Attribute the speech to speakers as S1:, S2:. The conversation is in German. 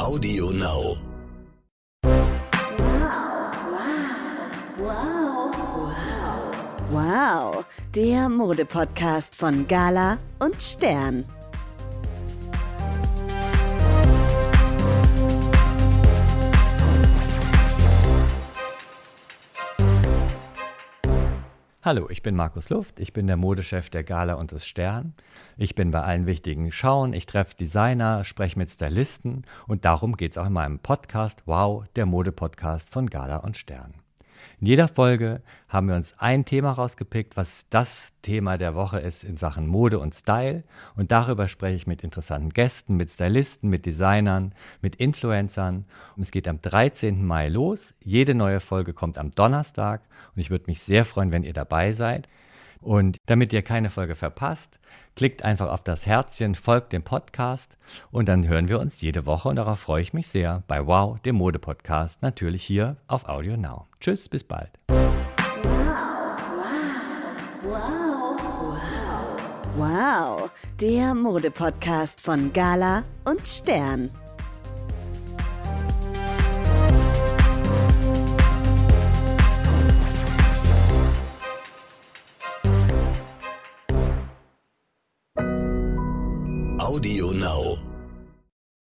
S1: Audio Now.
S2: Wow, der Modepodcast von Gala und Stern.
S3: Hallo, ich bin Markus Luft, ich bin der Modechef der Gala und des Stern. Ich bin bei allen wichtigen Schauen, ich treffe Designer, spreche mit Stylisten und darum geht es auch in meinem Podcast Wow, der Modepodcast von Gala und Stern. In jeder Folge haben wir uns ein Thema rausgepickt, was das Thema der Woche ist in Sachen Mode und Style. Und darüber spreche ich mit interessanten Gästen, mit Stylisten, mit Designern, mit Influencern. Und es geht am 13. Mai los. Jede neue Folge kommt am Donnerstag. Und ich würde mich sehr freuen, wenn ihr dabei seid. Und damit ihr keine Folge verpasst, klickt einfach auf das Herzchen, folgt dem Podcast und dann hören wir uns jede Woche und darauf freue ich mich sehr bei Wow, dem Mode-Podcast, natürlich hier auf Audio Now. Tschüss, bis bald.
S2: Wow, der Modepodcast von Gala und Stern.
S1: Audio Now.